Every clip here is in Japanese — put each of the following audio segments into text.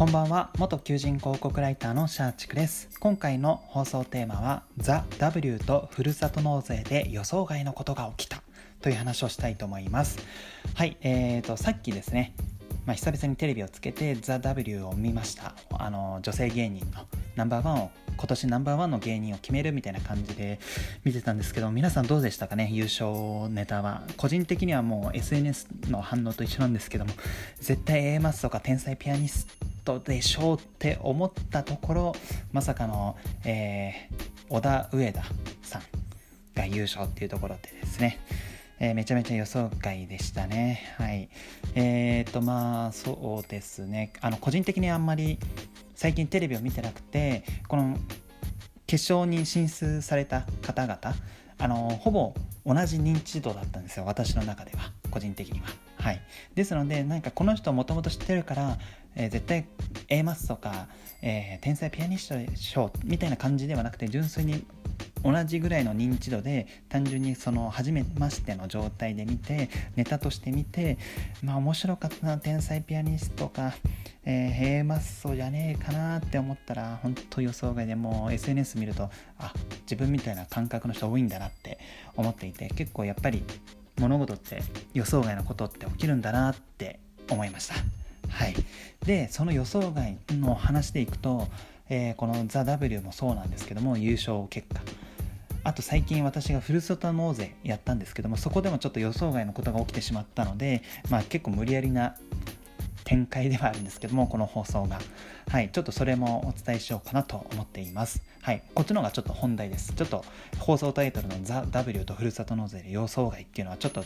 こんばんは。元求人広告ライターのシャーチクです。今回の放送テーマはザ・ W とふるさと納税で予想外のことが起きた。という話をしたいと思います。はいえーとさっきですねまあ、久々にテレビをつけて「ザ・ w を見ました。あの女性芸人のナンバーワンを今年ナンバーワンの芸人を決めるみたいな感じで見てたんですけど皆さんどうでしたかね？優勝ネタは。個人的にはもう SNS の反応と一緒なんですけども絶対 A マスとか天才ピアニストでしょうって思ったところまさかの、えー、小田上田さんが優勝っていうところでですねえー、めちゃめちゃ予想外でしたね。はい。えー、と、まあ、そうですね。あの、個人的にあんまり最近テレビを見てなくて、この決勝に進出された方々、あの、ほぼ同じ認知度だったんですよ。私の中では。個人的には。はい。ですので、なんかこの人もともと知ってるから、えー、絶対 A マスとか、えー、天才ピアニストでしょみたいな感じではなくて純粋に同じぐらいの認知度で単純にその初めましての状態で見てネタとして見てまあ面白かったな天才ピアニストか、えー、ヘイマッソじゃねえかなって思ったら本当予想外でもう SNS 見るとあ自分みたいな感覚の人多いんだなって思っていて結構やっぱり物事って予想外のことって起きるんだなって思いました。はい。でその予想外の話でいくとえー、この「ザ・ w もそうなんですけども優勝結果。あと最近私がふるさと納税やったんですけどもそこでもちょっと予想外のことが起きてしまったので、まあ、結構無理やりな展開ではあるんですけどもこの放送が。はいちょっとそれもお伝えしようかなと思っています。はいこっちの方がちょっと本題です。ちょっと放送タイトルの「ザ・ w とふるさと納税で予想外っていうのはちょっと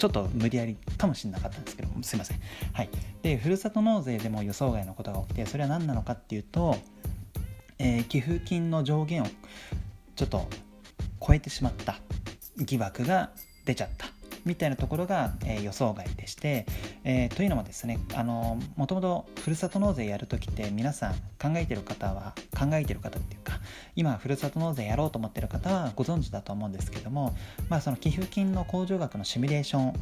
ちょっと無理やりかもしれなかったんですけどすいません。はい。でふるさと納税でも予想外のことが起きてそれは何なのかっていうとえー、寄付金の上限をちょっと超えてしまった疑惑が出ちゃった。みたいなところが、えー、予想外でして、えー、というのもですねもともとふるさと納税やるときって皆さん考えてる方は考えてる方っていうか今ふるさと納税やろうと思ってる方はご存知だと思うんですけども、まあ、その寄付金の控除額のシミュレーション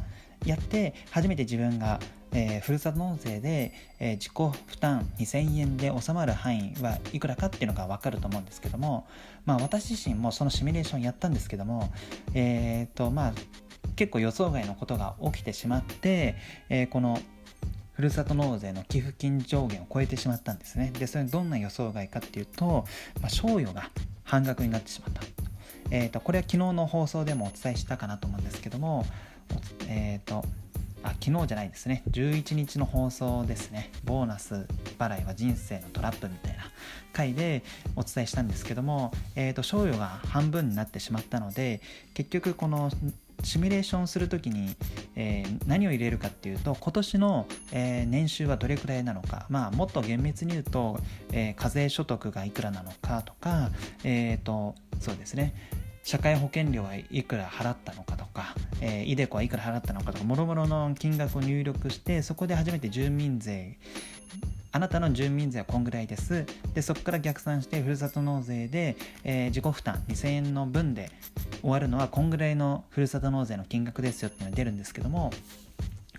やって初めて自分が、えー、ふるさと納税で、えー、自己負担2000円で収まる範囲はいくらかっていうのが分かると思うんですけども、まあ、私自身もそのシミュレーションやったんですけども、えーとまあ、結構予想外のことが起きてしまって、えー、このふるさと納税の寄付金上限を超えてしまったんですね。で、それどんな予想外かっていうと、まあ、賞与が半額になってしまった。えーと、これは昨日の放送でもお伝えしたかなと思うんですけども、えっ、ー、と、あ昨日じゃないですね11日の放送ですねボーナス払いは人生のトラップみたいな回でお伝えしたんですけども、えーと、賞与が半分になってしまったので結局このシミュレーションするときに、えー、何を入れるかっていうと今年の、えー、年収はどれくらいなのか、まあ、もっと厳密に言うと、えー、課税所得がいくらなのかとか、えーとそうですね。社会保険料はいくら払ったのかとか、えー、イデコはいくら払ったのかとか、もろもろの金額を入力して、そこで初めて住民税、あなたの住民税はこんぐらいです。で、そこから逆算して、ふるさと納税で、えー、自己負担2000円の分で終わるのは、こんぐらいのふるさと納税の金額ですよっていうのが出るんですけども、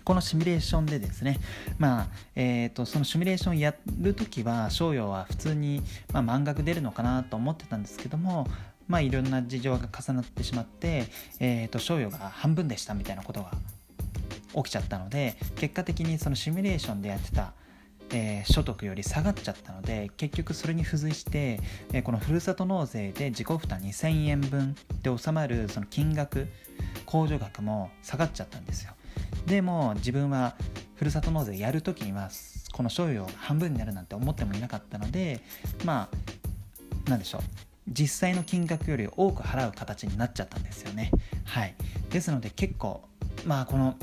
このシミュレーションでですね、まあ、えーと、そのシミュレーションやるときは、賞与は普通に、まあ、満額出るのかなと思ってたんですけども、まあいろんな事情が重なってしまって、えーと、賞与が半分でしたみたいなことが起きちゃったので結果的にそのシミュレーションでやってたえー、所得より下がっちゃったので結局それに付随して、えー、このふるさと納税で自己負担2000円分で収まるその金額控除額も下がっちゃったんですよ。でも自分はふるさと納税やるときにはこの賞与が半分になるなんて思ってもいなかったのでまあ何でしょう。実際の金額より多く払う形になっちゃったんですよね。はい、ですので結構まあこの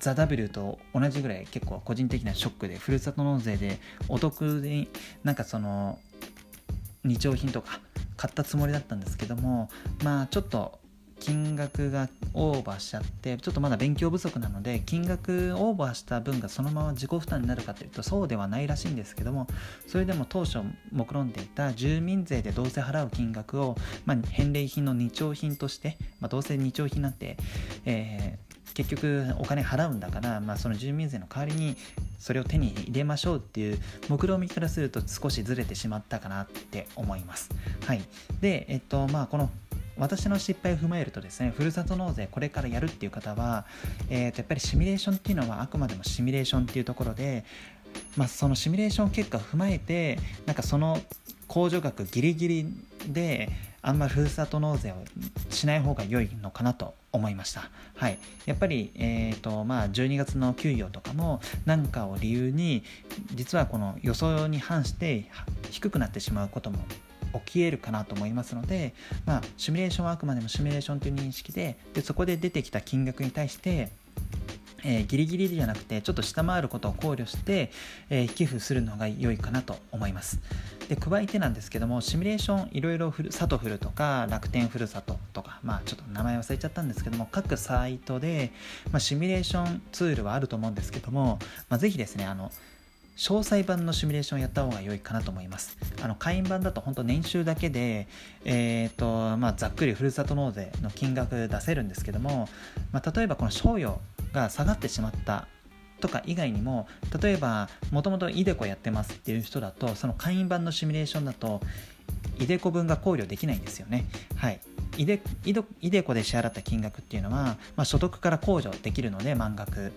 ザ・ W と同じぐらい結構個人的なショックでふるさと納税でお得になんかその日用品とか買ったつもりだったんですけどもまあちょっと金額がオーバーしちゃってちょっとまだ勉強不足なので金額オーバーした分がそのまま自己負担になるかというとそうではないらしいんですけどもそれでも当初目論んでいた住民税でどうせ払う金額を、まあ、返礼品の日用品として、まあ、どうせ日用品なんて、えー結局お金払うんだから、まあ、その住民税の代わりにそれを手に入れましょうっていう目論見からすると少しずれてしまったかなって思います。はい、で、えっとまあ、この私の失敗を踏まえるとですねふるさと納税これからやるっていう方は、えー、とやっぱりシミュレーションっていうのはあくまでもシミュレーションっていうところで、まあ、そのシミュレーション結果を踏まえてなんかその控除額ギリギリであんまりふるさと納税をしない方が良いのかなと思いました。はい、やっぱり、えーとまあ、12月の給与とかも何かを理由に実はこの予想に反して低くなってしまうことも起きえるかなと思いますので、まあ、シミュレーションはあくまでもシミュレーションという認識ででそこで出てきた金額に対してえー、ギリギリじゃなくてちょっと下回ることを考慮して、えー、寄付するのが良いかなと思いますで加えてなんですけどもシミュレーションいろいろサトフルとか楽天ふるさととかまあちょっと名前忘れちゃったんですけども各サイトで、まあ、シミュレーションツールはあると思うんですけども、まあ、ぜひですねあの詳細版のシミュレーションをやった方が良いかなと思います。あの会員版だと本当年収だけで、えーとまあ、ざっくりふるさと納税の金額出せるんですけども、まあ、例えばこの賞与が下がってしまったとか以外にも例えばもともとイデコやってますっていう人だとその会員版のシミュレーションだとイデコ分が考慮できないんですよね。はい。イデイデコで支払った金額っていうのは、まあ、所得から控除できるので満額。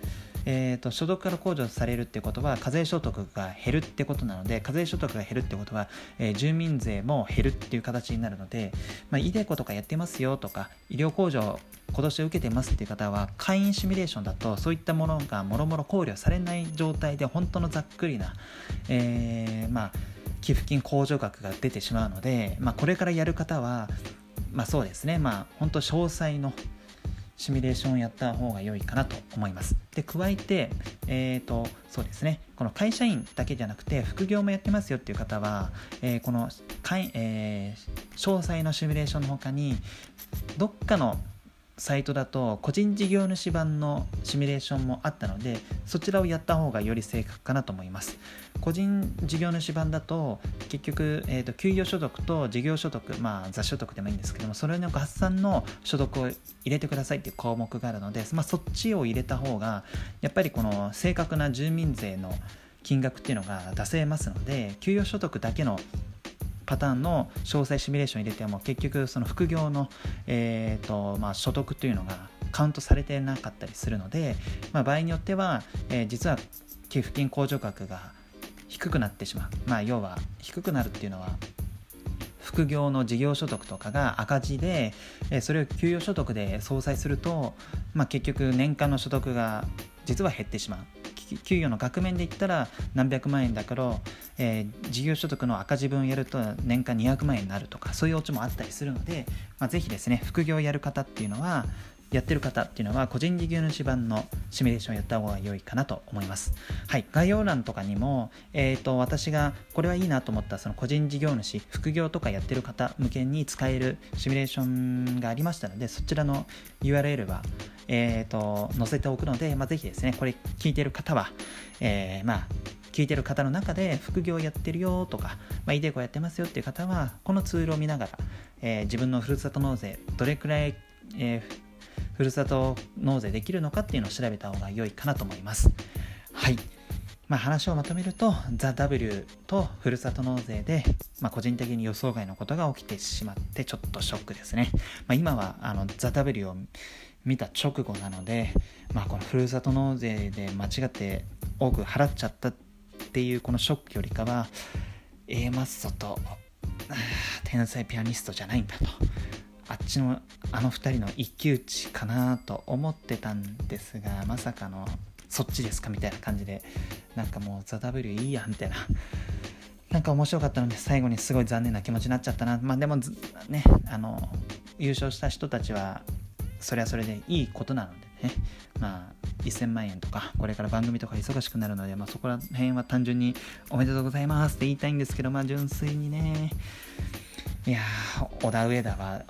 えーと、所得から控除されるってことは課税所得が減るってことなので課税所得が減るってことは、えー、住民税も減るっていう形になるので、まあ、イデコとかやってますよとか医療控除今年受けてますっていう方は会員シミュレーションだとそういったものがもろもろ考慮されない状態で本当のざっくりな、えー、まあ、寄付金控除額が出てしまうので、まあ、これからやる方はまあそうですね。まあ本当詳細のシミュレーションをやった方が良いかなと思います。で、加えて、えっ、ー、と、そうですね、この会社員だけじゃなくて、副業もやってますよっていう方は、えー、この、えー、詳細のシミュレーションの他に、どっかのサイトだと個人事業主版のシミュレーションもあったのでそちらをやった方がより正確かなと思います。個人事業主版だと結局、えーと、給与所得と事業所得まあ雑所得でもいいんですけどもそれの合算の所得を入れてくださいっていう項目があるので、まあ、そっちを入れた方がやっぱりこの正確な住民税の金額っていうのが出せますので給与所得だけのパターンの詳細シミュレーション入れても結局その副業の、えーとまあ、所得というのがカウントされてなかったりするので、まあ、場合によっては、えー、実は寄付金控除額が低くなってしまう、まあ、要は低くなるっていうのは副業の事業所得とかが赤字で、えそれを給与所得で相殺すると、まあ、結局年間の所得が実は減ってしまう。給与の額面で言ったら何百万円だから、えー、事業所得の赤字分やると年間200万円になるとかそういうオチもあったりするので、まあ、ぜひですね副業をやる方っていうのはやってる方っていうのは個人事業主版のシミュレーションをやった方が良いかなと思います。はい、概要欄とかにも、えーと、私がこれはいいなと思ったその個人事業主副業とかやってる方向けに使えるシミュレーションがありましたのでそちらの URL は、えーと、載せておくので、まあ、ぜひですねこれ聞いてる方は、えー、まあ聞いてる方の中で副業やってるよとか、まあ、イデコやってますよっていう方はこのツールを見ながら、えー、自分のふるさと納税どれくらい、えーふるさと納税できるのかっていうのを調べた方が良いかなと思います。はい。まあ、話をまとめると、ザ・ W とふるさと納税で、まあ、個人的に予想外のことが起きてしまって、ちょっとショックですね。まあ、今はあのザ・ W を見た直後なので、まあ、このふるさと納税で間違って多く払っちゃったっていうこのショックよりかは、A マッソと天才ピアニストじゃないんだとあっちのあの2人の一騎打ちかなと思ってたんですがまさかのそっちですかみたいな感じでなんかもう「ザ・ W いいや」みたいな。なんか面白かったので最後にすごい残念な気持ちになっちゃったな。まあでもねあの優勝した人たちはそれはそれでいいことなのでね。まあ1000万円とかこれから番組とか忙しくなるので、まあ、そこら辺は単純におめでとうございますって言いたいんですけどまあ純粋にね。いやー小田上田は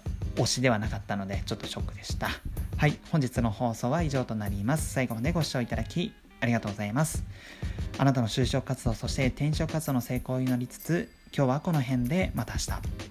推しではなかったのでちょっとショックでした。はい本日の放送は以上となります。最後までご視聴いただきありがとうございます。あなたの就職活動そして転職活動の成功を祈りつつ今日はこの辺でまた明日。